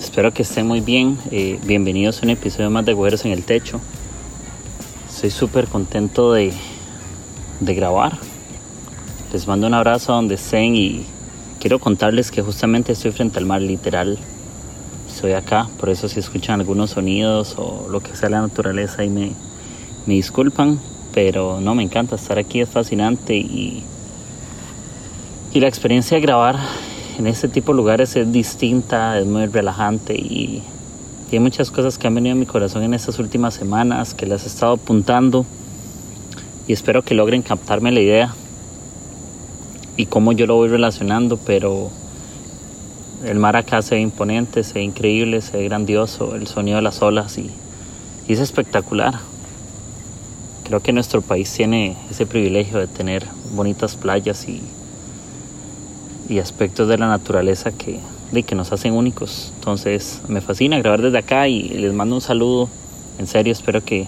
Espero que estén muy bien. Eh, bienvenidos a un episodio más de Güeros en el Techo. Estoy súper contento de, de grabar. Les mando un abrazo donde estén y quiero contarles que justamente estoy frente al mar, literal. Estoy acá, por eso si escuchan algunos sonidos o lo que sea la naturaleza y me, me disculpan, pero no, me encanta estar aquí, es fascinante y, y la experiencia de grabar en este tipo de lugares es distinta, es muy relajante y hay muchas cosas que han venido a mi corazón en estas últimas semanas que las he estado apuntando y espero que logren captarme la idea y cómo yo lo voy relacionando, pero el mar acá se ve imponente, se ve increíble, se ve grandioso, el sonido de las olas y, es espectacular. Creo que nuestro país tiene ese privilegio de tener bonitas playas y y aspectos de la naturaleza que, de, que nos hacen únicos. Entonces me fascina grabar desde acá y les mando un saludo. En serio, espero que,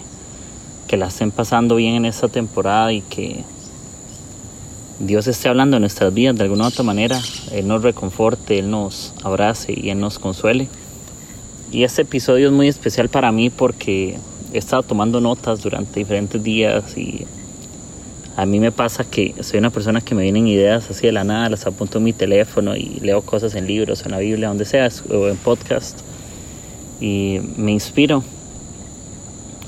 que la estén pasando bien en esta temporada y que Dios esté hablando en nuestras vidas de alguna u otra manera. Él nos reconforte, Él nos abrace y Él nos consuele. Y este episodio es muy especial para mí porque he estado tomando notas durante diferentes días y a mí me pasa que soy una persona que me vienen ideas así de la nada, las apunto en mi teléfono y leo cosas en libros, en la Biblia, donde sea, o en podcast, y me inspiro.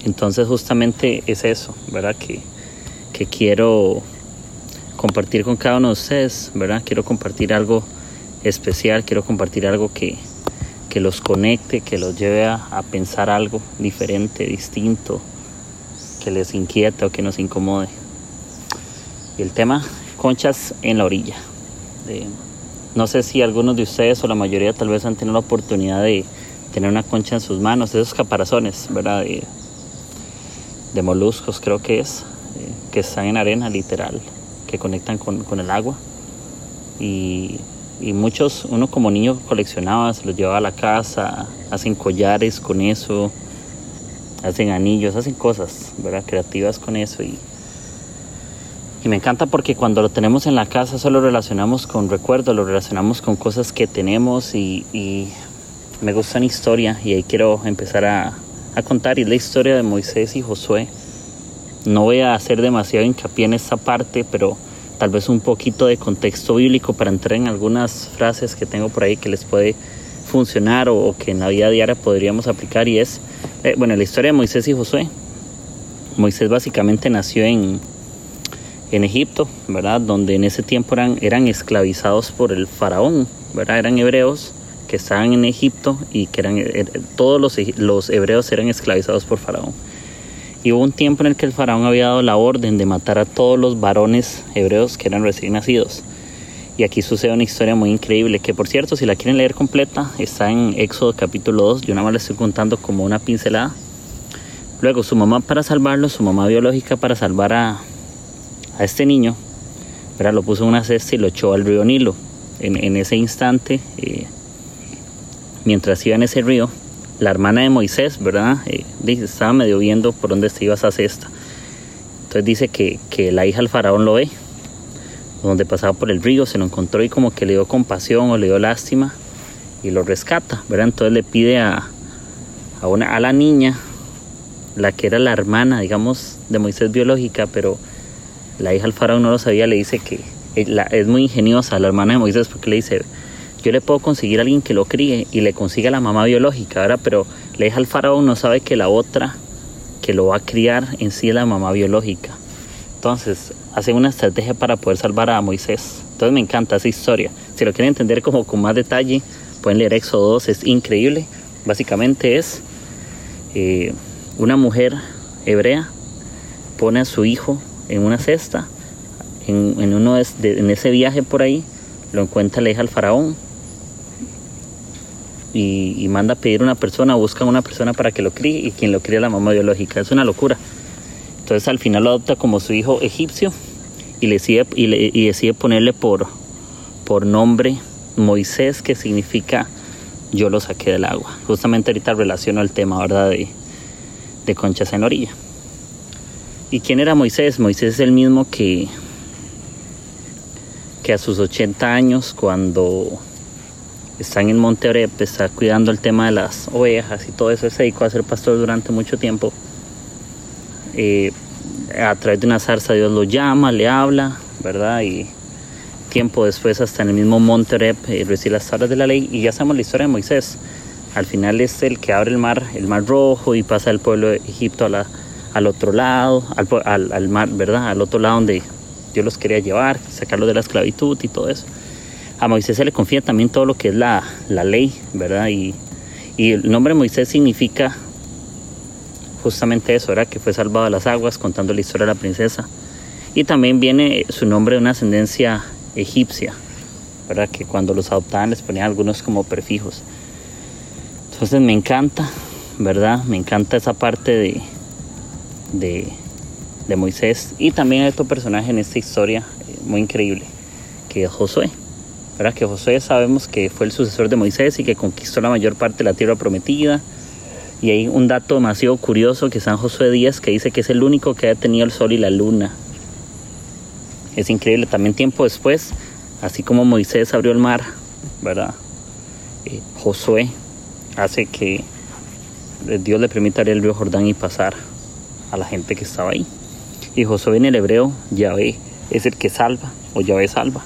Entonces justamente es eso, ¿verdad? Que, que quiero compartir con cada uno de ustedes, ¿verdad? Quiero compartir algo especial, quiero compartir algo que, que los conecte, que los lleve a, a pensar algo diferente, distinto, que les inquieta o que nos incomode. El tema, conchas en la orilla. no sé si algunos de ustedes o la mayoría tal vez han tenido la oportunidad de tener una concha en sus manos, esos caparazones, ¿verdad? De, moluscos creo que es, eh, que están en arena literal, que conectan con, el agua. Y, y, muchos, uno como niño coleccionaba, se los llevaba a la casa, hacen collares con eso, hacen anillos, hacen cosas, ¿verdad? Creativas con eso y y me encanta porque cuando lo tenemos en la casa solo relacionamos con recuerdos, lo relacionamos con cosas que tenemos y, me gusta una historia y ahí quiero empezar a, contar. Y la historia de Moisés y Josué. No voy a hacer demasiado hincapié en esta parte, pero tal vez un poquito de contexto bíblico para entrar en algunas frases que tengo por ahí que les puede funcionar o, que en la vida diaria podríamos aplicar. Y es, eh, bueno, la historia de Moisés y Josué. Moisés básicamente nació en, en Egipto, ¿verdad? Donde en ese tiempo eran, eran esclavizados por el faraón, ¿verdad? Eran hebreos que estaban en Egipto y que eran, er, todos los, los hebreos eran esclavizados por faraón. Y hubo un tiempo en el que el faraón había dado la orden de matar a todos los varones hebreos que eran recién nacidos. Y aquí sucede una historia muy increíble, que por cierto, si la quieren leer completa, está en Éxodo capítulo 2, yo nada más la estoy contando como una pincelada. Luego su mamá para salvarlo, su mamá biológica para salvar a, a este niño, pero lo puso en una cesta y lo echó al río Nilo. En, ese instante, eh, mientras iba en ese río, la hermana de Moisés, ¿verdad? Eh, estaba medio viendo por dónde se iba esa cesta. Entonces dice que, que la hija del faraón lo ve, donde pasaba por el río, se lo encontró y como que le dio compasión o le dio lástima y lo rescata, ¿verdad? Entonces le pide a, a, una, a la niña, la que era la hermana, digamos, de Moisés biológica, pero la hija del faraón no lo sabía, le dice que es muy ingeniosa la hermana de Moisés porque le dice, yo le puedo conseguir a alguien que lo críe y le consiga la mamá biológica, ¿verdad? Pero la hija del faraón no sabe que la otra que lo va a criar en sí es la mamá biológica. Entonces, hacen una estrategia para poder salvar a Moisés. Entonces me encanta esa historia. Si lo quieren entender como con más detalle, pueden leer Éxodo 2, es increíble. Básicamente es eh, una mujer hebrea pone a su hijo en una cesta, en, en ese viaje por ahí, lo encuentra la hija al faraón. y, manda a pedir una persona, busca una persona para que lo críe y quien lo cría es la mamá biológica. Es una locura. Entonces al final lo adopta como su hijo egipcio y, le decide, y, decide ponerle por, por nombre Moisés, que significa yo lo saqué del agua. Justamente ahorita relaciono el tema, ¿verdad? De, de conchas en orilla. ¿Y quién era Moisés? Moisés es el mismo que, que a sus 80 años, cuando está en Monte Orep, está cuidando el tema de las ovejas y todo eso, se dedicó a ser pastor durante mucho tiempo. Eh, a través de una zarza Dios lo llama, le habla, ¿verdad? Y tiempo después hasta en el mismo Monte Oreb eh, recibe las tablas de la ley y ya sabemos la historia de Moisés. Al final es el que abre el mar, el mar rojo y pasa el pueblo de Egipto al otro lado, al, al, mar, ¿verdad? Al otro lado donde Dios los quería llevar, sacarlos de la esclavitud y todo eso. A Moisés se le confía también todo lo que es la, la ley, ¿verdad? Y, y el nombre Moisés significa justamente eso, era que fue salvado de las aguas, contando la historia de la princesa. Y también viene su nombre de una ascendencia egipcia, ¿verdad? Que cuando los adoptaban les ponían algunos como prefijos. Entonces me encanta, ¿verdad? Me encanta esa parte de, de, Moisés. Y también hay otro personaje en esta historia eh, muy increíble, que es Josué. ¿verdad? Que Josué sabemos que fue el sucesor de Moisés y que conquistó la mayor parte de la tierra prometida y hay un dato demasiado curioso que San Josué Díaz que dice que es el único que ha tenido el sol y la luna. Es increíble, también tiempo después, así como Moisés abrió el mar, ¿verdad? Eh, Josué hace que Dios le permita abrir el río Jordán y pasar a la gente que estaba ahí. Y Josué en el hebreo, Yahvé, es el que salva, o Yahvé salva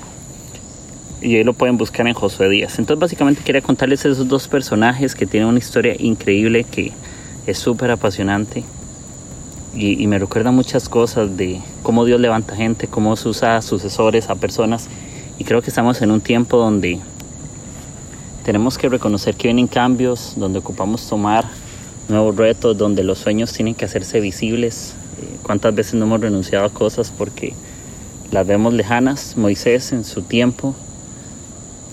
y ahí lo pueden buscar en Josué Díaz. Entonces básicamente quería contarles esos dos personajes que tienen una historia increíble que es súper apasionante y, me recuerda muchas cosas de cómo Dios levanta gente, cómo se usa a sucesores, a personas y creo que estamos en un tiempo donde tenemos que reconocer que vienen cambios, donde ocupamos tomar nuevos retos, donde los sueños tienen que hacerse visibles. Eh, ¿Cuántas veces no hemos renunciado a cosas porque las vemos lejanas? Moisés en su tiempo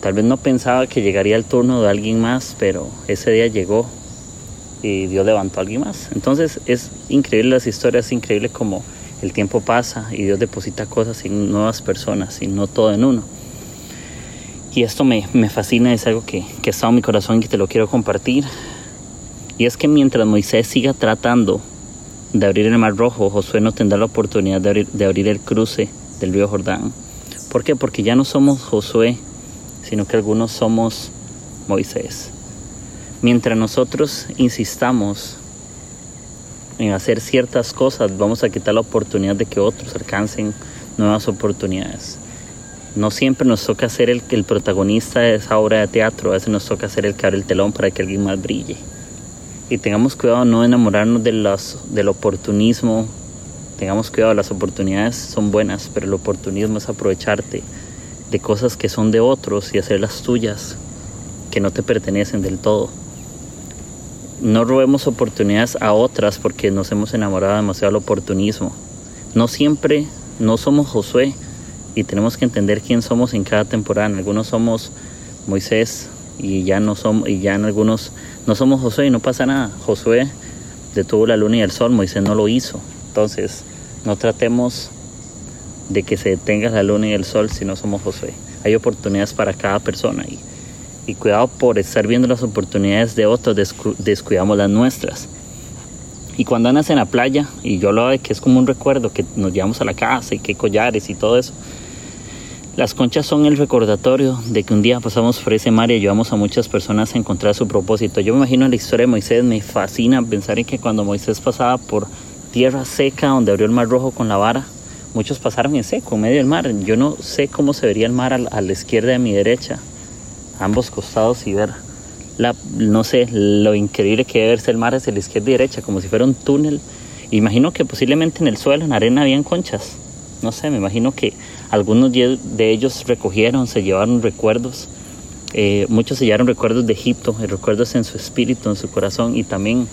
Tal vez no pensaba que llegaría el turno de alguien más, pero ese día llegó y Dios levantó a alguien más. Entonces es increíble las historias, es increíble como el tiempo pasa y Dios deposita cosas en nuevas personas y no todo en uno. Y esto me, me fascina, es algo que, que estado en mi corazón y te lo quiero compartir. Y es que mientras Moisés siga tratando de abrir el Mar Rojo, Josué no tendrá la oportunidad de abrir, de abrir el cruce del río Jordán. ¿Por qué? Porque ya no somos Josué sino que algunos somos Moisés. Mientras nosotros insistamos en hacer ciertas cosas, vamos a quitar la oportunidad de que otros alcancen nuevas oportunidades. No siempre nos toca ser el, protagonista de esa obra de teatro, a veces nos toca ser el que abre el telón para que alguien más brille. Y tengamos cuidado no enamorarnos de los, del oportunismo, tengamos cuidado, las oportunidades son buenas, pero el oportunismo es aprovecharte de cosas que son de otros y hacerlas tuyas, que no te pertenecen del todo. No robemos oportunidades a otras porque nos hemos enamorado demasiado del oportunismo. No siempre, no somos Josué y tenemos que entender quién somos en cada temporada. Algunos somos Moisés y ya no somos y ya en algunos no somos Josué y no pasa nada. Josué detuvo la luna y el sol, Moisés no lo hizo. Entonces, no tratemos de que se detenga la luna y el sol si no somos Josué. Hay oportunidades para cada persona y, y cuidado por estar viendo las oportunidades de otros, descuidamos las nuestras. Y cuando andas en la playa, y yo lo de que es como un recuerdo, que nos llevamos a la casa y que collares y todo eso, las conchas son el recordatorio de que un día pasamos por ese mar y ayudamos a muchas personas a encontrar su propósito. Yo me imagino la historia de Moisés, me fascina pensar en que cuando Moisés pasaba por tierra seca, donde abrió el mar rojo con la vara, muchos pasaron en seco, en medio del mar. Yo no sé cómo se vería el mar a, la izquierda a mi derecha, a ambos costados y ver, la, no sé, lo increíble que debe verse el mar hacia la izquierda y derecha, como si fuera un túnel. Imagino que posiblemente en el suelo, en arena, habían conchas. No sé, me imagino que algunos de ellos recogieron, se llevaron recuerdos. Eh, muchos se llevaron recuerdos de Egipto, recuerdos en su espíritu, en su corazón y también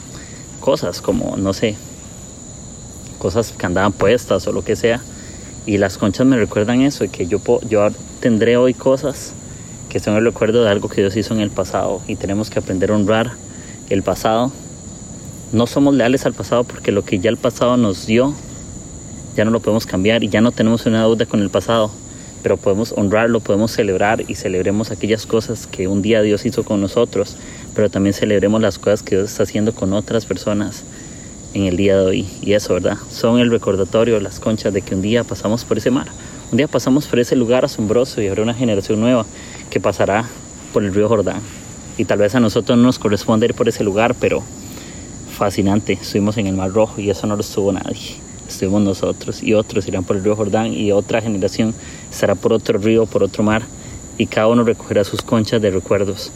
cosas como, no sé, cosas que andaban puestas o lo que sea. Y las conchas me recuerdan eso, que yo, yo tendré hoy cosas que son el recuerdo de algo que Dios hizo en el pasado y tenemos que aprender a honrar el pasado. No somos leales al pasado porque lo que ya el pasado nos dio ya no lo podemos cambiar y ya no tenemos una deuda con el pasado, pero podemos honrarlo, podemos celebrar y celebremos aquellas cosas que un día Dios hizo con nosotros, pero también celebremos las cosas que Dios está haciendo con otras personas en el día de hoy. Y eso, ¿verdad? Son el recordatorio, las conchas de que un día pasamos por ese mar, un día pasamos por ese lugar asombroso y habrá una generación nueva que pasará por el río Jordán. Y tal vez a nosotros no nos corresponde ir por ese lugar, pero fascinante, estuvimos en el Mar Rojo y eso no lo estuvo nadie. Estuvimos nosotros y otros irán por el río Jordán y otra generación estará por otro río, por otro mar y cada uno recogerá sus conchas de recuerdos.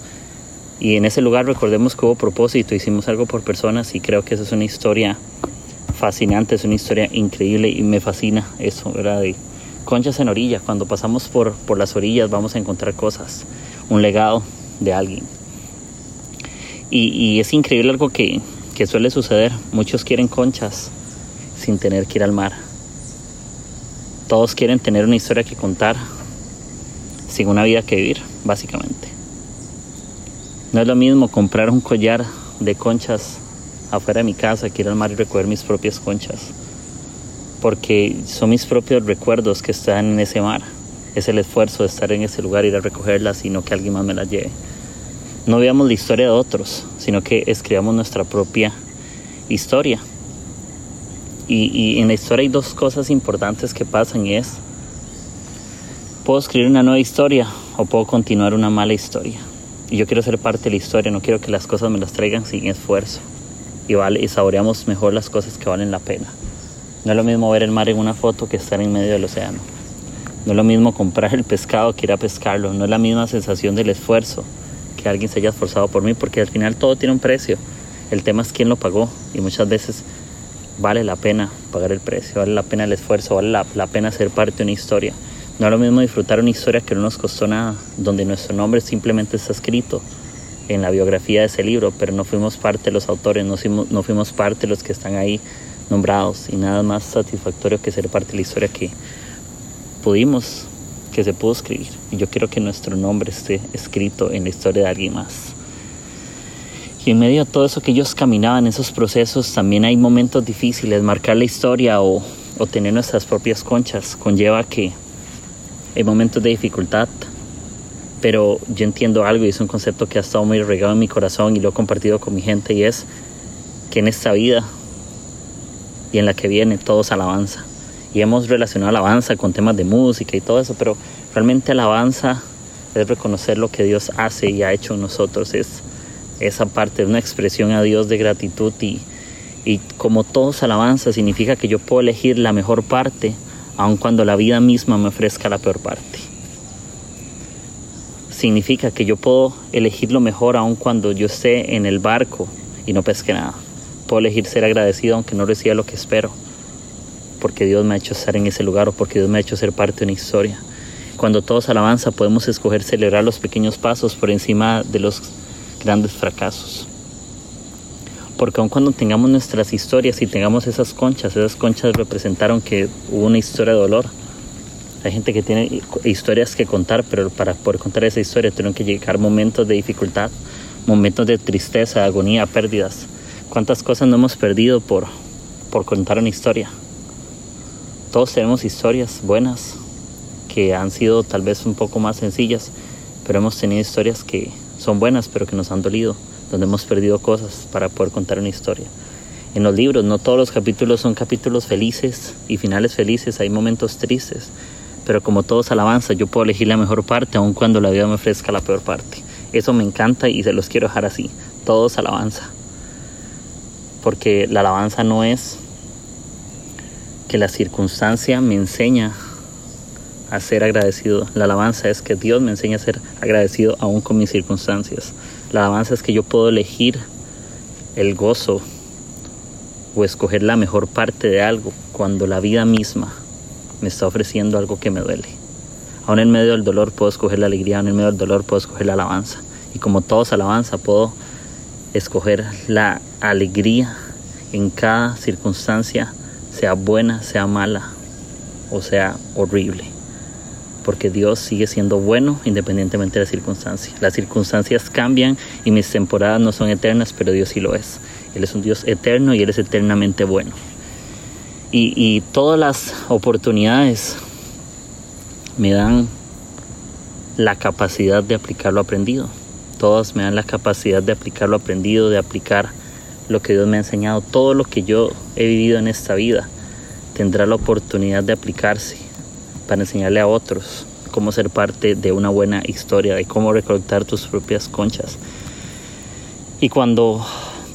Y en ese lugar recordemos que hubo propósito, hicimos algo por personas y creo que esa es una historia fascinante, es una historia increíble y me fascina eso, ¿verdad? De, conchas en orilla. Cuando pasamos por, por las orillas vamos a encontrar cosas, un legado de alguien. Y, es increíble algo que, que suele suceder. Muchos quieren conchas sin tener que ir al mar. Todos quieren tener una historia que contar sin una vida que vivir, básicamente. No es lo mismo comprar un collar de conchas afuera de mi casa que ir al mar y recoger mis propias conchas porque son mis propios recuerdos que están en ese mar. Es el esfuerzo de estar en ese lugar, ir a recogerlas y no que alguien más me las lleve. No veamos la historia de otros, sino que escribamos nuestra propia historia. Y, en la historia hay dos cosas importantes que pasan y es, puedo escribir una nueva historia o puedo continuar una mala historia. Y yo quiero ser parte de la historia, no quiero que las cosas me las traigan sin esfuerzo. Y, vale, y saboreamos mejor las cosas que valen la pena. No es lo mismo ver el mar en una foto que estar en medio del océano. No es lo mismo comprar el pescado que ir a pescarlo. No es la misma sensación del esfuerzo que alguien se haya esforzado por mí, porque al final todo tiene un precio. El tema es quién lo pagó y muchas veces vale la pena pagar el precio, vale la pena el esfuerzo, vale la, pena ser parte de una historia. No es lo mismo disfrutar una historia que no nos costó nada, donde nuestro nombre simplemente está escrito en la biografía de ese libro, pero no fuimos parte de los autores, no fuimos, no fuimos parte de los que están ahí nombrados y nada más satisfactorio que ser parte de la historia que pudimos, que se pudo escribir. Y yo quiero que nuestro nombre esté escrito en la historia de alguien más. Y en medio de todo eso que ellos caminaban, esos procesos, también hay momentos difíciles. Marcar la historia o, tener nuestras propias conchas conlleva que hay momentos de dificultad, pero yo entiendo algo y es un concepto que ha estado muy regado en mi corazón y lo he compartido con mi gente y es que en esta vida y en la que viene todos alabanza. Y hemos relacionado alabanza con temas de música y todo eso, pero realmente alabanza es reconocer lo que Dios hace y ha hecho en nosotros. Es esa parte, una expresión a Dios de gratitud y, y como todos alabanza significa que yo puedo elegir la mejor parte aun cuando la vida misma me ofrezca la peor parte. Significa que yo puedo elegir lo mejor aun cuando yo esté en el barco y no pesque nada. Puedo elegir ser agradecido aunque no reciba lo que espero, porque Dios me ha hecho estar en ese lugar o porque Dios me ha hecho ser parte de una historia. Cuando todos alabanza podemos escoger celebrar los pequeños pasos por encima de los grandes fracasos. Porque aun cuando tengamos nuestras historias y tengamos esas conchas, esas conchas representaron que hubo una historia de dolor. Hay gente que tiene historias que contar, pero para poder contar esa historia tuvieron que llegar momentos de dificultad, momentos de tristeza, agonía, pérdidas cuántas cosas no hemos perdido por, por contar una historia. Todos tenemos historias buenas que han sido tal vez un poco más sencillas, pero hemos tenido historias que son buenas pero que nos han dolido, donde hemos perdido cosas para poder contar una historia. En los libros no todos los capítulos son capítulos felices y finales felices, hay momentos tristes, pero como todos alabanza, yo puedo elegir la mejor parte aun cuando la vida me ofrezca la peor parte. Eso me encanta y se los quiero dejar así, todos alabanza porque la alabanza no es que la circunstancia me enseña a ser agradecido. La alabanza es que Dios me enseña a ser agradecido aún con mis circunstancias. La alabanza es que yo puedo elegir el gozo o escoger la mejor parte de algo cuando la vida misma me está ofreciendo algo que me duele. Aún en medio del dolor puedo escoger la alegría, aún en medio del dolor puedo escoger la alabanza. Y como todos alabanza puedo escoger la alegría en cada circunstancia, sea buena, sea mala o sea horrible. Porque Dios sigue siendo bueno independientemente de las circunstancias. Las circunstancias cambian y mis temporadas no son eternas, pero Dios sí lo es. Él es un Dios eterno y Él es eternamente bueno. Y, y todas las oportunidades me dan la capacidad de aplicar lo aprendido. Todas me dan la capacidad de aplicar lo aprendido, de aplicar lo que Dios me ha enseñado. Todo lo que yo he vivido en esta vida tendrá la oportunidad de aplicarse para enseñarle a otros cómo ser parte de una buena historia, de cómo recolectar tus propias conchas. Y cuando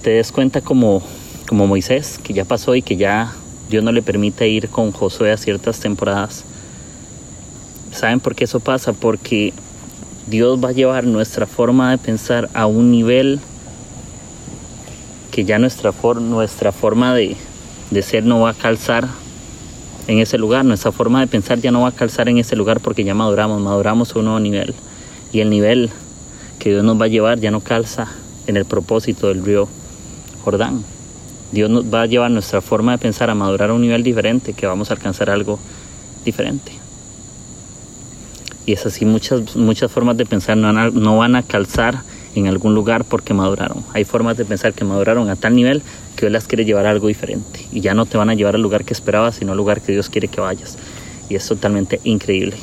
te des cuenta como, como Moisés, que ya pasó y que ya Dios no le permite ir con Josué a ciertas temporadas, ¿saben por qué eso pasa? Porque Dios va a llevar nuestra forma de pensar a un nivel que ya nuestra, nuestra forma de, de ser no va a calzar en ese lugar. Nuestra forma de pensar ya no va a calzar en ese lugar porque ya maduramos, maduramos a un nuevo nivel. Y el nivel que Dios nos va a llevar ya no calza en el propósito del río Jordán. Dios nos va a llevar nuestra forma de pensar a madurar a un nivel diferente, que vamos a alcanzar algo diferente. Y es así, muchas, muchas formas de pensar no van, a, no van a calzar en algún lugar porque maduraron. Hay formas de pensar que maduraron a tal nivel Dios las quiere llevar a algo diferente. Y ya no te van a llevar al lugar que esperabas, sino al lugar que Dios quiere que vayas. Y es totalmente increíble.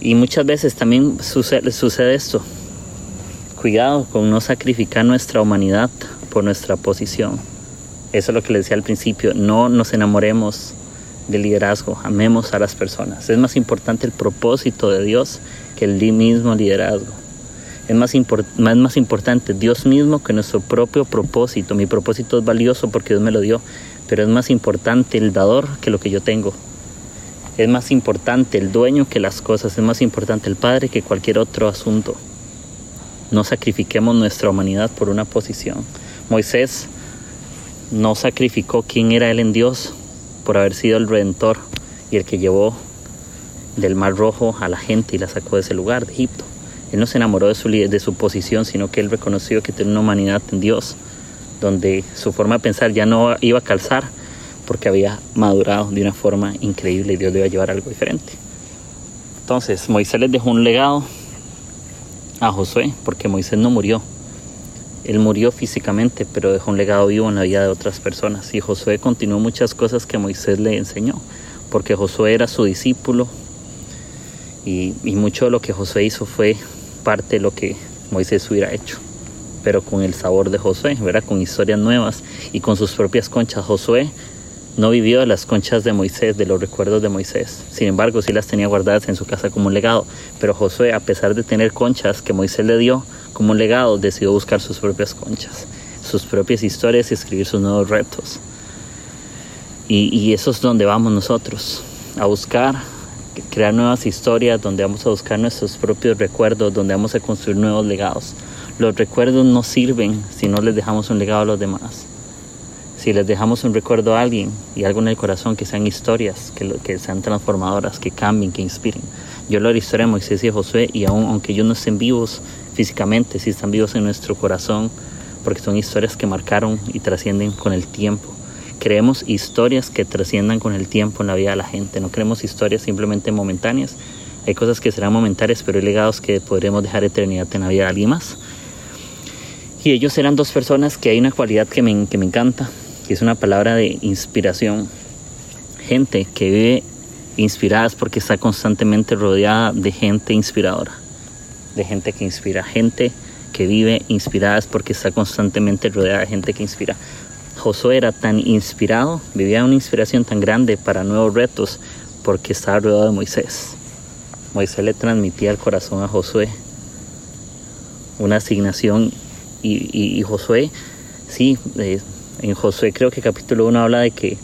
Y muchas veces también sucede, sucede esto. Cuidado con no sacrificar nuestra humanidad por nuestra posición. Eso es lo que les decía al principio. No nos enamoremos del liderazgo. Amemos a las personas. Es más importante el propósito de Dios que el mismo liderazgo. Es más, importante Dios mismo que nuestro propio propósito. Mi propósito es valioso porque Dios me lo dio, pero es más importante el dador que lo que yo tengo. Es más importante el dueño que las cosas, es más importante el Padre que cualquier otro asunto. No sacrifiquemos nuestra humanidad por una posición. Moisés no sacrificó quién era él en Dios por haber sido el redentor y el que llevó del mar rojo a la gente y la sacó de ese lugar, de Egipto. Él no se enamoró de su, de su posición, sino que él reconoció que tenía una humanidad en Dios, donde su forma de pensar ya no iba a calzar porque había madurado de una forma increíble y Dios le iba a llevar algo diferente. Entonces, Moisés les dejó un legado a Josué, porque Moisés no murió. Él murió físicamente, pero dejó un legado vivo en la vida de otras personas. Y Josué continuó muchas cosas que Moisés le enseñó, porque Josué era su discípulo. Y, y mucho de lo que Josué hizo fue parte de lo que Moisés hubiera hecho, pero con el sabor de Josué, ¿verdad? Con historias nuevas y con sus propias conchas. Josué no vivió de las conchas de Moisés, de los recuerdos de Moisés. Sin embargo, sí las tenía guardadas en su casa como un legado. Pero Josué, a pesar de tener conchas que Moisés le dio como un legado, decidió buscar sus propias conchas, sus propias historias y escribir sus nuevos retos. Y, y eso es donde vamos nosotros, a buscar crear nuevas historias, donde vamos a buscar nuestros propios recuerdos, donde vamos a construir nuevos legados. Los recuerdos no sirven si no les dejamos un legado a los demás. Si les dejamos un recuerdo a alguien y algo en el corazón, que sean historias, que, que sean transformadoras, que cambien, que inspiren. Yo lo la historia de Moisés y Josué y aunque ellos no estén vivos físicamente, sí están vivos en nuestro corazón, porque son historias que marcaron y trascienden con el tiempo. Creemos historias que trasciendan con el tiempo en la vida de la gente. No creemos historias simplemente momentáneas. Hay cosas que serán momentáneas, pero hay legados que podremos dejar eternidad en la vida de alguien más. Y ellos eran dos personas que hay una cualidad que me, que me encanta, que es una palabra de inspiración. Gente que vive inspiradas porque está constantemente rodeada de gente inspiradora, de gente que inspira, gente que vive inspiradas porque está constantemente rodeada de gente que inspira. Josué era tan inspirado, vivía una inspiración tan grande para nuevos retos porque estaba rodeado de Moisés. Moisés le transmitía al corazón a Josué una asignación y, Josué, sí, eh, en Josué creo que capítulo 1 habla de que,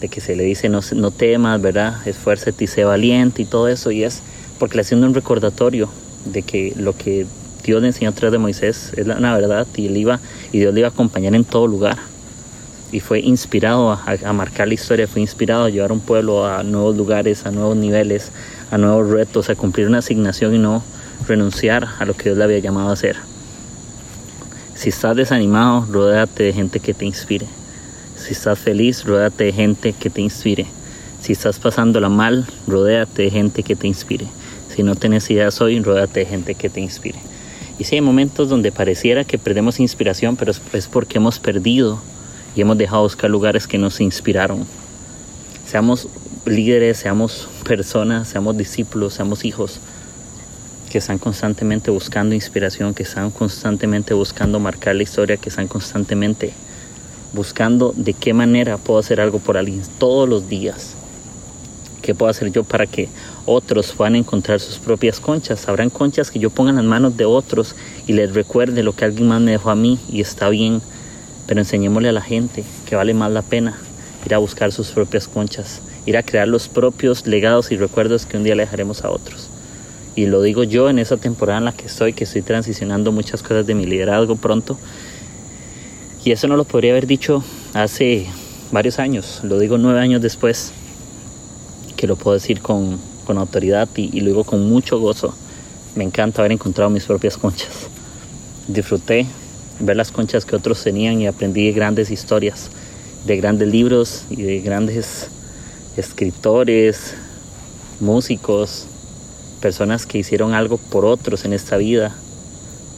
de que se le dice no, temas, ¿verdad? Esfuérzate y sé valiente y todo eso y es porque le haciendo un recordatorio de que lo que Dios le enseñó a través de Moisés es la, la verdad y él iba y Dios le iba a acompañar en todo lugar y fue inspirado a, marcar la historia, fue inspirado a llevar un pueblo a nuevos lugares, a nuevos niveles, a nuevos retos, a cumplir una asignación y no renunciar a lo que Dios le había llamado a hacer. Si estás desanimado, rodéate de gente que te inspire. Si estás feliz, rodéate de gente que te inspire. Si estás pasándola mal, rodéate de gente que te inspire. Si no tienes ideas hoy, rodéate de gente que te inspire. Y si hay momentos donde pareciera que perdemos inspiración, pero es porque hemos perdido y hemos dejado buscar lugares que nos inspiraron. Seamos líderes, seamos personas, seamos discípulos, seamos hijos que están constantemente buscando inspiración, que están constantemente buscando marcar la historia, que están constantemente buscando de qué manera puedo hacer algo por alguien todos los días. ¿Qué puedo hacer yo para que otros puedan encontrar sus propias conchas? Habrán conchas que yo ponga en las manos de otros y les recuerde lo que alguien más me dejó a mí y está bien, pero enseñémosle a la gente que vale más la pena ir a buscar sus propias conchas, ir a crear los propios legados y recuerdos que un día le dejaremos a otros. Y lo digo yo en esa temporada en la que estoy, que estoy transicionando muchas cosas de mi liderazgo pronto. Y eso no lo podría haber dicho hace varios años, lo digo nueve años después que lo puedo decir con, con autoridad y, y, lo digo con mucho gozo. Me encanta haber encontrado mis propias conchas. Disfruté ver las conchas que otros tenían y aprendí grandes historias, de grandes libros y de grandes escritores, músicos, personas que hicieron algo por otros en esta vida,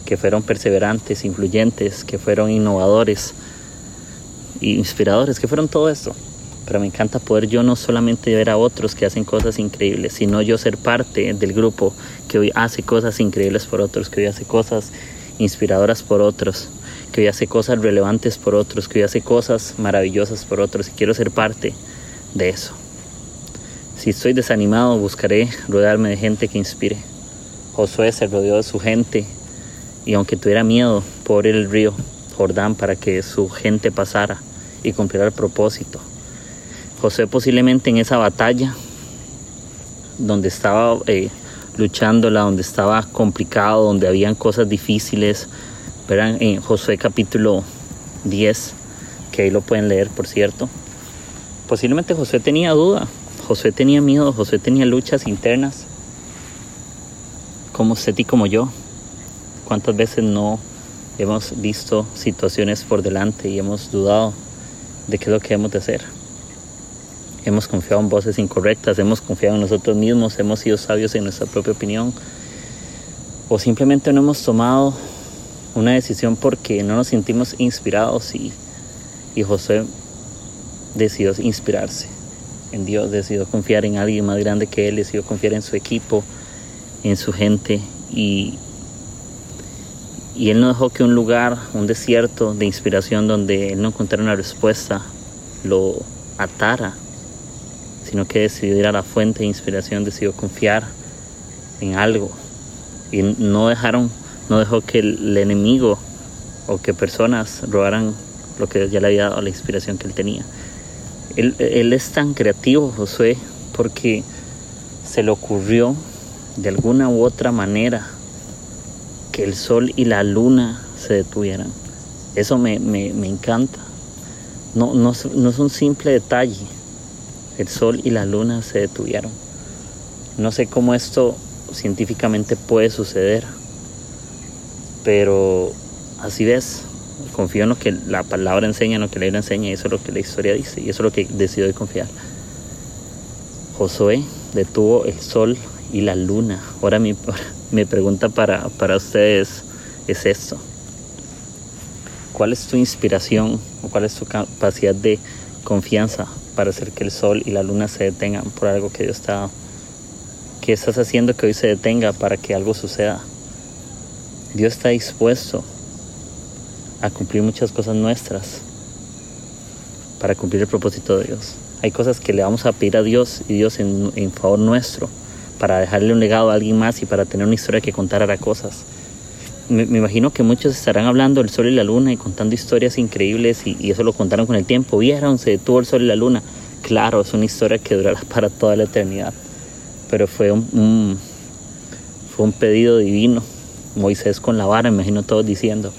que fueron perseverantes, influyentes, que fueron innovadores, inspiradores, que fueron todo esto. Pero me encanta poder yo no solamente ver a otros que hacen cosas increíbles, sino yo ser parte del grupo que hoy hace cosas increíbles por otros, que hoy hace cosas inspiradoras por otros, que hoy hace cosas relevantes por otros, que hoy hace cosas maravillosas por otros y quiero ser parte de eso. Si estoy desanimado, buscaré rodearme de gente que inspire. Josué se rodeó de su gente y aunque tuviera miedo por el río Jordán para que su gente pasara y cumpliera el propósito, José posiblemente en esa batalla donde estaba eh, luchándola, donde estaba complicado, donde habían cosas difíciles, verán en Josué capítulo 10, que ahí lo pueden leer por cierto, posiblemente José tenía duda, José tenía miedo, José tenía luchas internas, como usted y como yo. ¿Cuántas veces no hemos visto situaciones por delante y hemos dudado de qué es lo que hemos de hacer? Hemos confiado en voces incorrectas, hemos confiado en nosotros mismos, hemos sido sabios en nuestra propia opinión, o simplemente no hemos tomado una decisión porque no nos sentimos inspirados y, José decidió inspirarse en Dios, decidió confiar en alguien más grande que él, decidió confiar en su equipo, en su gente y, y él no dejó que un lugar, un desierto de inspiración donde él no encontrara una respuesta, lo atara sino que decidió ir a la fuente de inspiración, decidió confiar en algo y no dejaron, no dejó que el, enemigo o que personas robaran lo que ya le había dado la inspiración que él tenía. Él, él es tan creativo, Josué, porque se le ocurrió de alguna u otra manera que el sol y la luna se detuvieran. Eso me, me, me encanta. No, no, no es un simple detalle el sol y la luna se detuvieron. No sé cómo esto científicamente puede suceder, pero así ves, confío en lo que la palabra enseña, en lo que la Biblia enseña, y eso es lo que la historia dice, y eso es lo que decido de confiar. Josué detuvo el sol y la luna. Ahora mi, pregunta para, para ustedes es esto. ¿Cuál es tu inspiración o cuál es tu capacidad de confianza para hacer que el sol y la luna se detengan por algo que Dios está que estás haciendo que hoy se detenga para que algo suceda. Dios está dispuesto a cumplir muchas cosas nuestras para cumplir el propósito de Dios. Hay cosas que le vamos a pedir a Dios y Dios en, en favor nuestro para dejarle un legado a alguien más y para tener una historia que contar hará cosas me, imagino que muchos estarán hablando del sol y la luna y contando historias increíbles y, eso lo contaron con el tiempo. Vieron, se detuvo el sol y la luna. Claro, es una historia que durará para toda la eternidad. Pero fue un, pedido divino. Moisés con la vara, me imagino todos diciendo,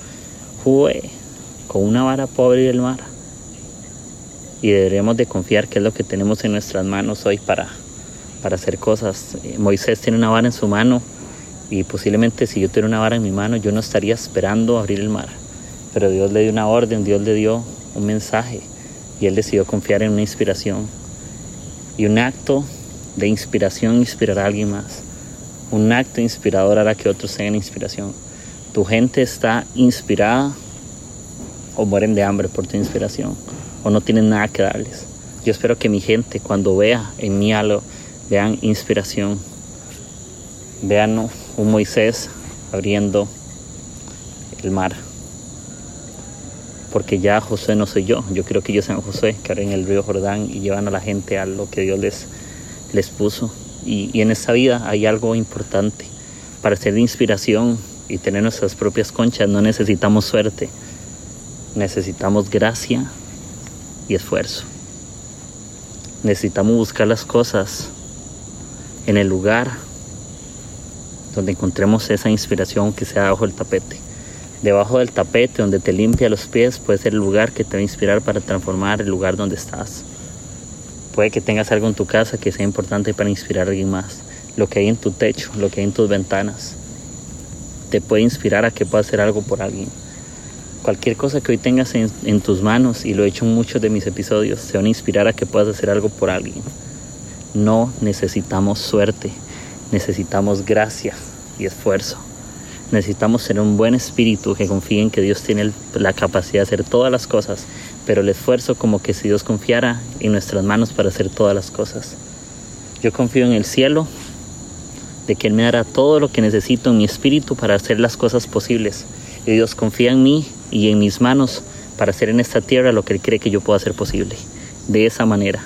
Jue, con una vara puedo abrir el mar. Y deberíamos de confiar que es lo que tenemos en nuestras manos hoy para, para hacer cosas. Eh, Moisés tiene una vara en su mano y posiblemente si yo tuviera una vara en mi mano, yo no estaría esperando abrir el mar. Pero Dios le dio una orden, Dios le dio un mensaje y él decidió confiar en una inspiración. Y un acto de inspiración inspirará a alguien más. Un acto inspirador hará que otros tengan inspiración. Tu gente está inspirada o mueren de hambre por tu inspiración o no tienen nada que darles. Yo espero que mi gente cuando vea en mí algo, vean inspiración, vean un Moisés abriendo el mar. Porque ya José no soy yo, yo quiero que ellos sean José, que abren el río Jordán y llevan a la gente a lo que Dios les, les puso. Y, y en esta vida hay algo importante. Para ser de inspiración y tener nuestras propias conchas no necesitamos suerte, necesitamos gracia y esfuerzo. Necesitamos buscar las cosas en el lugar donde encontremos esa inspiración que sea bajo el tapete. Debajo del tapete donde te limpia los pies puede ser el lugar que te va a inspirar para transformar el lugar donde estás. Puede que tengas algo en tu casa que sea importante para inspirar a alguien más. Lo que hay en tu techo, lo que hay en tus ventanas, te puede inspirar a que puedas hacer algo por alguien. Cualquier cosa que hoy tengas en, tus manos, y lo he hecho en muchos de mis episodios, se van a inspirar a que puedas hacer algo por alguien. No necesitamos suerte, necesitamos gracia y esfuerzo. Necesitamos ser un buen espíritu que confíe en que Dios tiene la capacidad de hacer todas las cosas, pero el esfuerzo como que si Dios confiara en nuestras manos para hacer todas las cosas. Yo confío en el cielo, de que Él me dará todo lo que necesito en mi espíritu para hacer las cosas posibles. Y Dios confía en mí y en mis manos para hacer en esta tierra lo que Él cree que yo puedo hacer posible. De esa manera,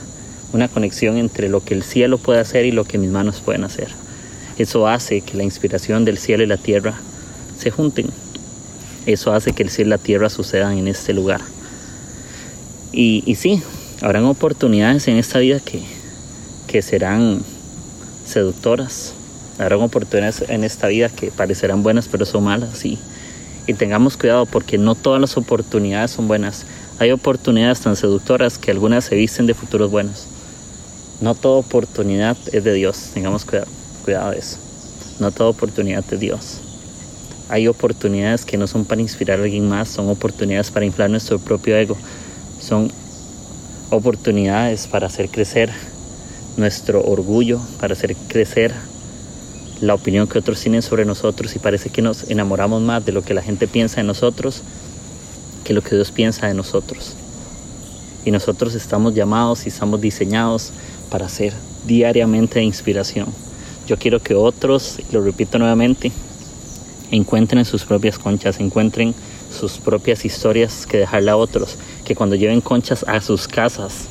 una conexión entre lo que el cielo puede hacer y lo que mis manos pueden hacer. Eso hace que la inspiración del cielo y la tierra se junten. Eso hace que el cielo y la tierra sucedan en este lugar. Y, y sí, habrán oportunidades en esta vida que, que serán seductoras. Habrán oportunidades en esta vida que parecerán buenas pero son malas. Y, y tengamos cuidado porque no todas las oportunidades son buenas. Hay oportunidades tan seductoras que algunas se visten de futuros buenos. No toda oportunidad es de Dios. Tengamos cuidado, cuidado de eso. No toda oportunidad de Dios. Hay oportunidades que no son para inspirar a alguien más, son oportunidades para inflar nuestro propio ego. Son oportunidades para hacer crecer nuestro orgullo, para hacer crecer la opinión que otros tienen sobre nosotros y parece que nos enamoramos más de lo que la gente piensa de nosotros que lo que Dios piensa de nosotros. Y nosotros estamos llamados y estamos diseñados para ser diariamente de inspiración. Yo quiero que otros, lo repito nuevamente, encuentren sus propias conchas, encuentren sus propias historias que dejarle a otros, que cuando lleven conchas a sus casas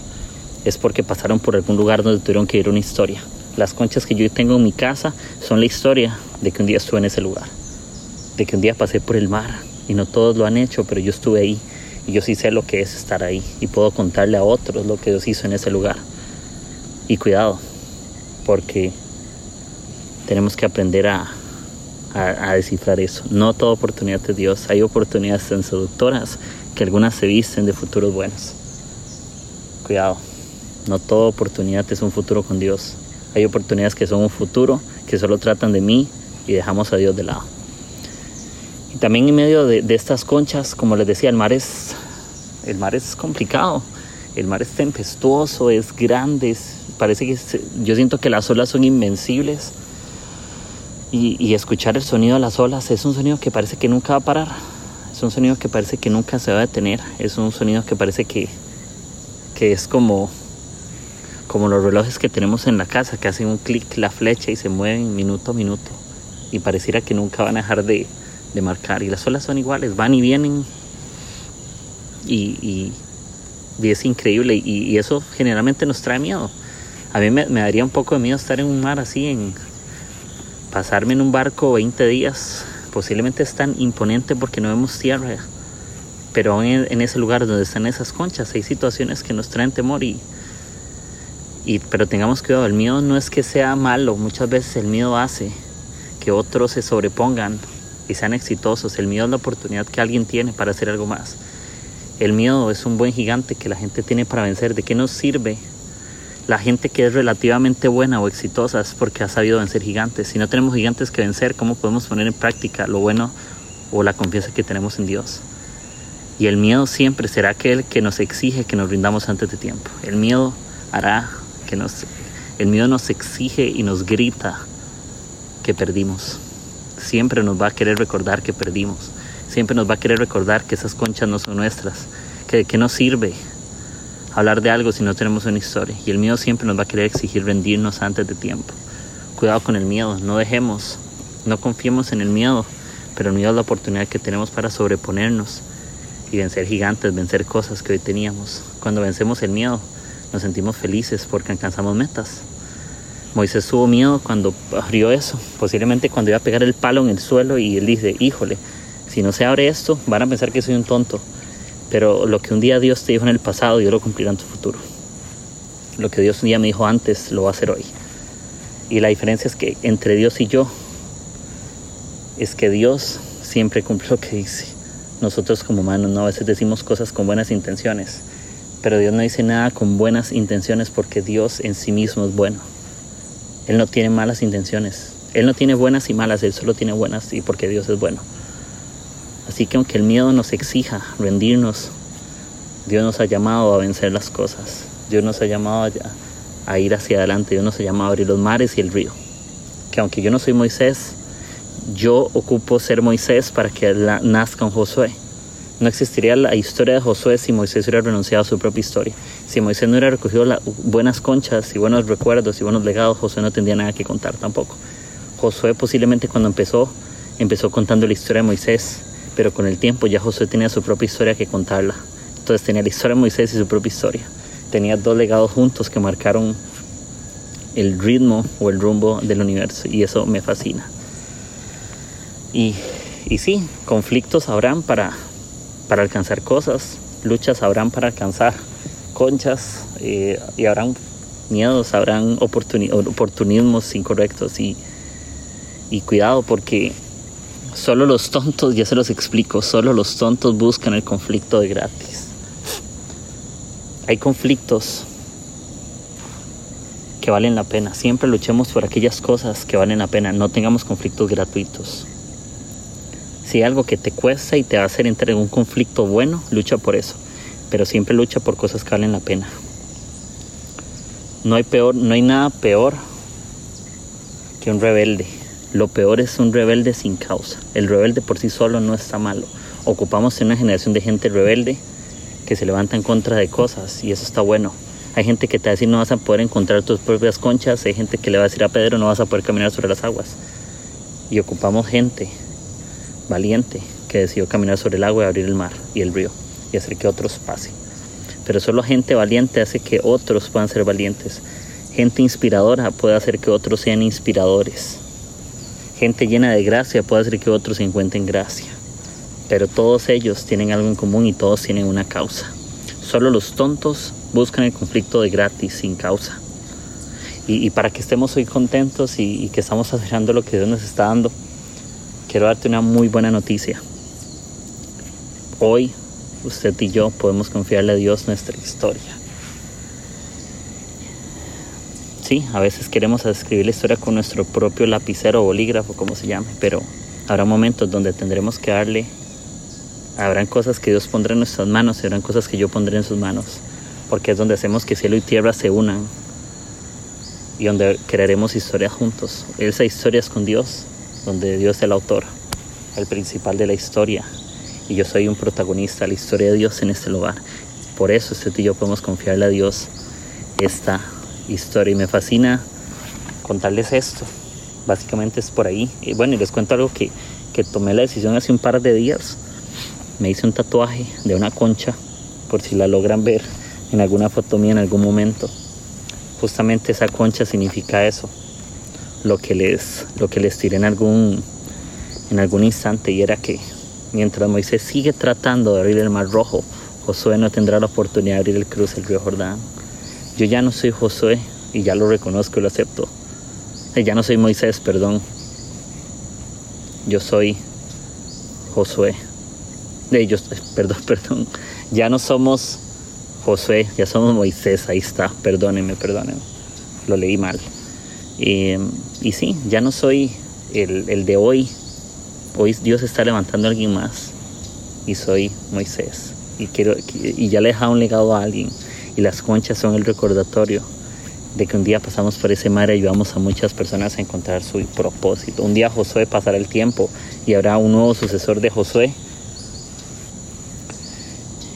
es porque pasaron por algún lugar donde tuvieron que ir una historia. Las conchas que yo tengo en mi casa son la historia de que un día estuve en ese lugar, de que un día pasé por el mar y no todos lo han hecho, pero yo estuve ahí y yo sí sé lo que es estar ahí y puedo contarle a otros lo que Dios hizo en ese lugar. Y cuidado, porque tenemos que aprender a, a, a, descifrar eso. No toda oportunidad es Dios. Hay oportunidades tan seductoras que algunas se visten de futuros buenos. Cuidado. No toda oportunidad es un futuro con Dios. Hay oportunidades que son un futuro, que solo tratan de mí y dejamos a Dios de lado. Y también en medio de, de estas conchas, como les decía, el mar es, el mar es complicado. El mar es tempestuoso, es grande, es, parece que es, yo siento que las olas son invencibles. Y, y, escuchar el sonido de las olas es un sonido que parece que nunca va a parar. Es un sonido que parece que nunca se va a detener. Es un sonido que parece que, que es como, como los relojes que tenemos en la casa, que hacen un clic la flecha y se mueven minuto a minuto. Y pareciera que nunca van a dejar de, de marcar. Y las olas son iguales, van y vienen. Y, y, es increíble. Y, eso generalmente nos trae miedo. A mí me, me daría un poco de miedo estar en un mar así, en pasarme en un barco 20 días. Posiblemente es tan imponente porque no vemos tierra. Pero en, en ese lugar donde están esas conchas hay situaciones que nos traen temor y, y pero tengamos cuidado, el miedo no es que sea malo, muchas veces el miedo hace que otros se sobrepongan y sean exitosos. El miedo es la oportunidad que alguien tiene para hacer algo más. El miedo es un buen gigante que la gente tiene para vencer. ¿De qué nos sirve la gente que es relativamente buena o exitosa? Es porque ha sabido vencer gigantes. Si no tenemos gigantes que vencer, ¿cómo podemos poner en práctica lo bueno o la confianza que tenemos en Dios? Y el miedo siempre será aquel que nos exige que nos rindamos antes de tiempo. El miedo hará que nos, el miedo nos exige y nos grita que perdimos. Siempre nos va a querer recordar que perdimos. Siempre nos va a querer recordar que esas conchas no son nuestras. Que, que no sirve hablar de algo si no tenemos una historia. Y el miedo siempre nos va a querer exigir rendirnos antes de tiempo. Cuidado con el miedo. No dejemos, no confiemos en el miedo. Pero el miedo es la oportunidad que tenemos para sobreponernos y vencer gigantes, vencer cosas que hoy teníamos. Cuando vencemos el miedo, nos sentimos felices porque alcanzamos metas. Moisés tuvo miedo cuando abrió eso, posiblemente cuando iba a pegar el palo en el suelo y él dice, híjole, si no se abre esto, van a pensar que soy un tonto. Pero lo que un día Dios te dijo en el pasado, Dios lo cumplirá en tu futuro. Lo que Dios un día me dijo antes, lo va a hacer hoy. Y la diferencia es que entre Dios y yo, es que Dios siempre cumple lo que dice. Nosotros como humanos no a veces decimos cosas con buenas intenciones, pero Dios no dice nada con buenas intenciones porque Dios en sí mismo es bueno. Él no tiene malas intenciones. Él no tiene buenas y malas, Él solo tiene buenas y porque Dios es bueno. Así que aunque el miedo nos exija rendirnos, Dios nos ha llamado a vencer las cosas. Dios nos ha llamado a, a ir hacia adelante. Dios nos ha llamado a abrir los mares y el río. Que aunque yo no soy Moisés, yo ocupo ser Moisés para que nazca un Josué. No existiría la historia de Josué si Moisés hubiera renunciado a su propia historia. Si Moisés no hubiera recogido buenas conchas y buenos recuerdos y buenos legados, Josué no tendría nada que contar tampoco. Josué posiblemente cuando empezó, empezó contando la historia de Moisés, pero con el tiempo ya Josué tenía su propia historia que contarla. Entonces tenía la historia de Moisés y su propia historia. Tenía dos legados juntos que marcaron el ritmo o el rumbo del universo y eso me fascina. Y, y sí, conflictos habrán para, para alcanzar cosas, luchas habrán para alcanzar conchas eh, y habrán miedos, habrán oportunismos incorrectos y, y cuidado porque solo los tontos, ya se los explico, solo los tontos buscan el conflicto de gratis. Hay conflictos que valen la pena. Siempre luchemos por aquellas cosas que valen la pena. No tengamos conflictos gratuitos. Si hay algo que te cuesta y te va a hacer entrar en un conflicto bueno, lucha por eso. Pero siempre lucha por cosas que valen la pena. No hay, peor, no hay nada peor que un rebelde. Lo peor es un rebelde sin causa. El rebelde por sí solo no está malo. Ocupamos una generación de gente rebelde que se levanta en contra de cosas y eso está bueno. Hay gente que te va a decir no vas a poder encontrar tus propias conchas, hay gente que le va a decir a Pedro no vas a poder caminar sobre las aguas. Y ocupamos gente valiente que decidió caminar sobre el agua y abrir el mar y el río y hacer que otros pasen. Pero solo gente valiente hace que otros puedan ser valientes. Gente inspiradora puede hacer que otros sean inspiradores. Gente llena de gracia puede hacer que otros se encuentren gracia. Pero todos ellos tienen algo en común y todos tienen una causa. Solo los tontos buscan el conflicto de gratis, sin causa. Y, para que estemos hoy contentos y, que estamos admirando lo que Dios nos está dando, quiero darte una muy buena noticia. Hoy usted y yo podemos confiarle a Dios nuestra historia. Sí, a veces queremos escribir la historia con nuestro propio lapicero o bolígrafo, como se llame, pero habrá momentos donde tendremos que darle, habrán cosas que Dios pondrá en nuestras manos y habrán cosas que yo pondré en sus manos, porque es donde hacemos que cielo y tierra se unan y donde crearemos historias juntos. Esa historia es con Dios, donde Dios es el autor, el principal de la historia, y yo soy un protagonista la historia de Dios en este lugar. Por eso usted y yo podemos confiarle a Dios esta historia y me fascina contarles esto. Básicamente es por ahí. Y bueno, y les cuento algo que, que tomé la decisión hace un par de días. Me hice un tatuaje de una concha, por si la logran ver en alguna foto mía en algún momento. Justamente esa concha significa eso, lo que les, lo que les tiré en algún, en algún instante y era que mientras Moisés sigue tratando de abrir el mar rojo, Josué no tendrá la oportunidad de abrir el cruce del río Jordán. Yo ya no soy Josué y ya lo reconozco y lo acepto. Ya no soy Moisés, perdón. Yo soy Josué. De ellos, perdón, perdón. Ya no somos Josué, ya somos Moisés, ahí está. Perdónenme, perdónenme. Lo leí mal. Y, y sí, ya no soy el, el, de hoy. Hoy Dios está levantando a alguien más. Y soy Moisés. Y, quiero, y ya le he dejado un legado a alguien. Y las conchas son el recordatorio de que un día pasamos por ese mar y ayudamos a muchas personas a encontrar su propósito. Un día Josué pasará el tiempo y habrá un nuevo sucesor de Josué.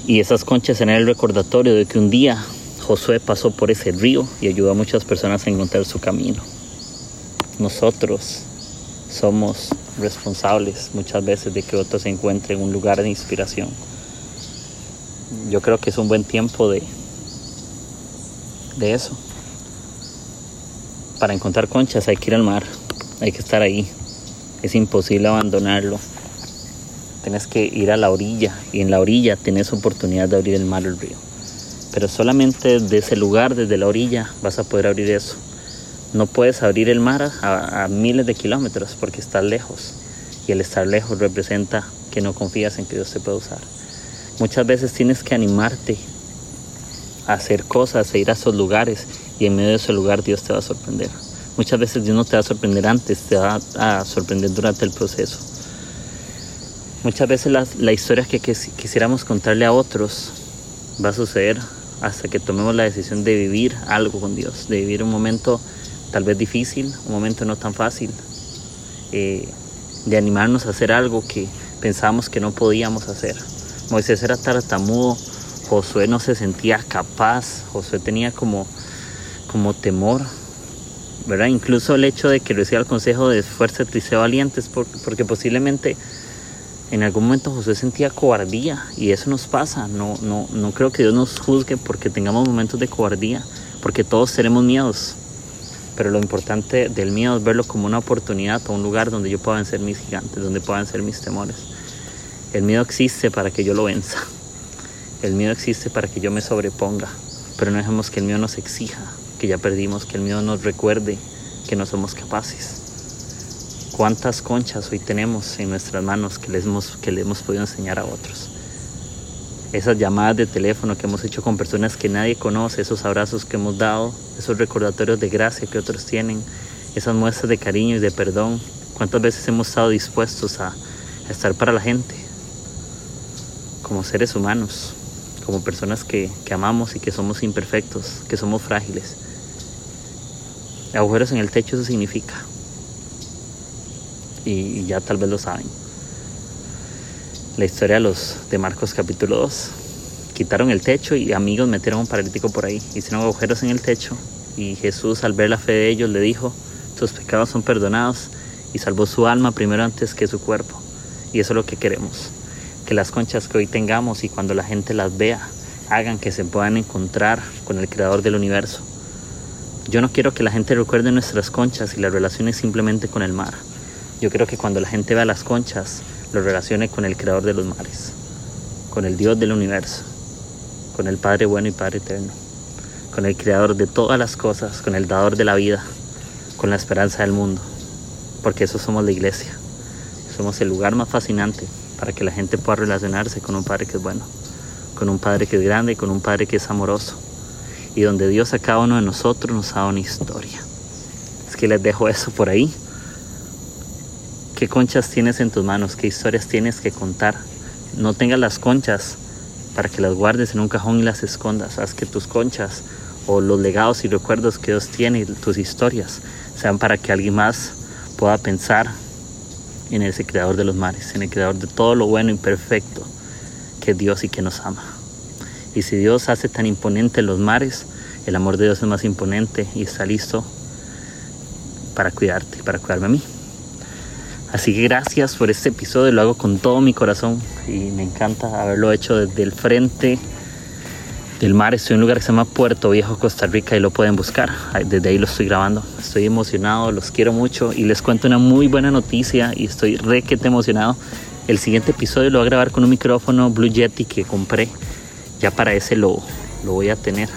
Y esas conchas serán el recordatorio de que un día Josué pasó por ese río y ayudó a muchas personas a encontrar su camino. Nosotros somos responsables muchas veces de que otros encuentren un lugar de inspiración. Yo creo que es un buen tiempo de, de eso. Para encontrar conchas hay que ir al mar, hay que estar ahí. Es imposible abandonarlo. Tienes que ir a la orilla y en la orilla tienes oportunidad de abrir el mar o el río. Pero solamente desde ese lugar, desde la orilla, vas a poder abrir eso. No puedes abrir el mar a, miles de kilómetros porque estás lejos. Y el estar lejos representa que no confías en que Dios te puede usar. Muchas veces tienes que animarte hacer cosas, a ir a esos lugares y en medio de ese lugar Dios te va a sorprender. Muchas veces Dios no te va a sorprender antes, te va a sorprender durante el proceso. Muchas veces la, historia que quisiéramos contarle a otros va a suceder hasta que tomemos la decisión de vivir algo con Dios, de vivir un momento tal vez difícil, un momento no tan fácil, eh, de animarnos a hacer algo que pensábamos que no podíamos hacer. Moisés era tartamudo, Josué no se sentía capaz, Josué tenía como, como temor, ¿verdad? Incluso el hecho de que reciba el consejo de fuerza y valientes, porque, porque posiblemente en algún momento Josué sentía cobardía y eso nos pasa. No, no, no creo que Dios nos juzgue porque tengamos momentos de cobardía, porque todos tenemos miedos. Pero lo importante del miedo es verlo como una oportunidad o un lugar donde yo pueda vencer mis gigantes, donde pueda vencer mis temores. El miedo existe para que yo lo venza. El miedo existe para que yo me sobreponga. Pero no dejemos que el miedo nos exija, que ya perdimos, que el miedo nos recuerde que no somos capaces. ¿Cuántas conchas hoy tenemos en nuestras manos que, les hemos, le hemos podido enseñar a otros? Esas llamadas de teléfono que hemos hecho con personas que nadie conoce, esos abrazos que hemos dado, esos recordatorios de gracia que otros tienen, esas muestras de cariño y de perdón. ¿Cuántas veces hemos estado dispuestos a, estar para la gente? Como seres humanos, como personas que, amamos y que somos imperfectos, que somos frágiles. Agujeros en el techo eso significa y, ya tal vez lo saben. La historia de, de Marcos capítulo 2. Quitaron el techo y amigos metieron un paralítico por ahí. Hicieron agujeros en el techo y Jesús al ver la fe de ellos le dijo, tus pecados son perdonados y salvó su alma primero antes que su cuerpo. Y eso es lo que queremos. Que las conchas que hoy tengamos y cuando la gente las vea, hagan que se puedan encontrar con el creador del universo. Yo no quiero que la gente recuerde nuestras conchas y las relaciones simplemente con el mar. Yo creo que cuando la gente vea las conchas, lo relacione con el creador de los mares, con el Dios del universo, con el Padre bueno y Padre eterno, con el creador de todas las cosas, con el dador de la vida, con la esperanza del mundo, porque eso somos la iglesia. Somos el lugar más fascinante para que la gente pueda relacionarse con un Padre que es bueno, con un Padre que es grande y con un Padre que es amoroso. Y donde Dios a cada uno de nosotros nos da una historia. Es que les dejo eso por ahí ¿Qué conchas tienes en tus manos? ¿Qué historias tienes que contar? No tengas las conchas para que las guardes en un cajón y las escondas. Haz que tus conchas o los legados y recuerdos que Dios tiene, tus historias, sean para que alguien más pueda pensar en ese creador de los mares, en el creador de todo lo bueno y perfecto que es Dios y que nos ama. Y si Dios hace tan imponente los mares, el amor de Dios es más imponente y está listo para cuidarte, para cuidarme a mí. Así que gracias por este episodio, lo hago con todo mi corazón y me encanta haberlo hecho desde el frente del mar. Estoy en un lugar que se llama Puerto Viejo, Costa Rica y lo pueden buscar. Desde ahí lo estoy grabando. Estoy emocionado, los quiero mucho y les cuento una muy buena noticia y estoy requete emocionado. El siguiente episodio lo voy a grabar con un micrófono Blue Yeti que compré. Ya para ese lo, lo voy a tener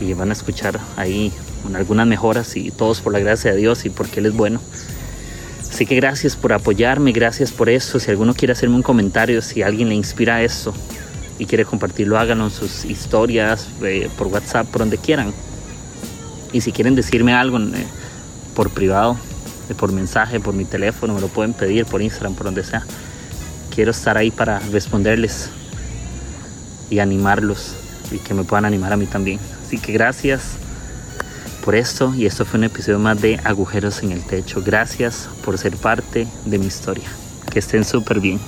y van a escuchar ahí algunas mejoras y todos por la gracia de Dios y porque Él es bueno. Así que gracias por apoyarme, gracias por eso. Si alguno quiere hacerme un comentario, si alguien le inspira eso y quiere compartirlo, háganlo en sus historias, eh, por WhatsApp, por donde quieran. Y si quieren decirme algo eh, por privado, eh, por mensaje, por mi teléfono, me lo pueden pedir por Instagram, por donde sea. Quiero estar ahí para responderles y animarlos y que me puedan animar a mí también. Así que gracias por esto y esto fue un episodio más de Agujeros en el Techo. Gracias por ser parte de mi historia. Que estén súper bien.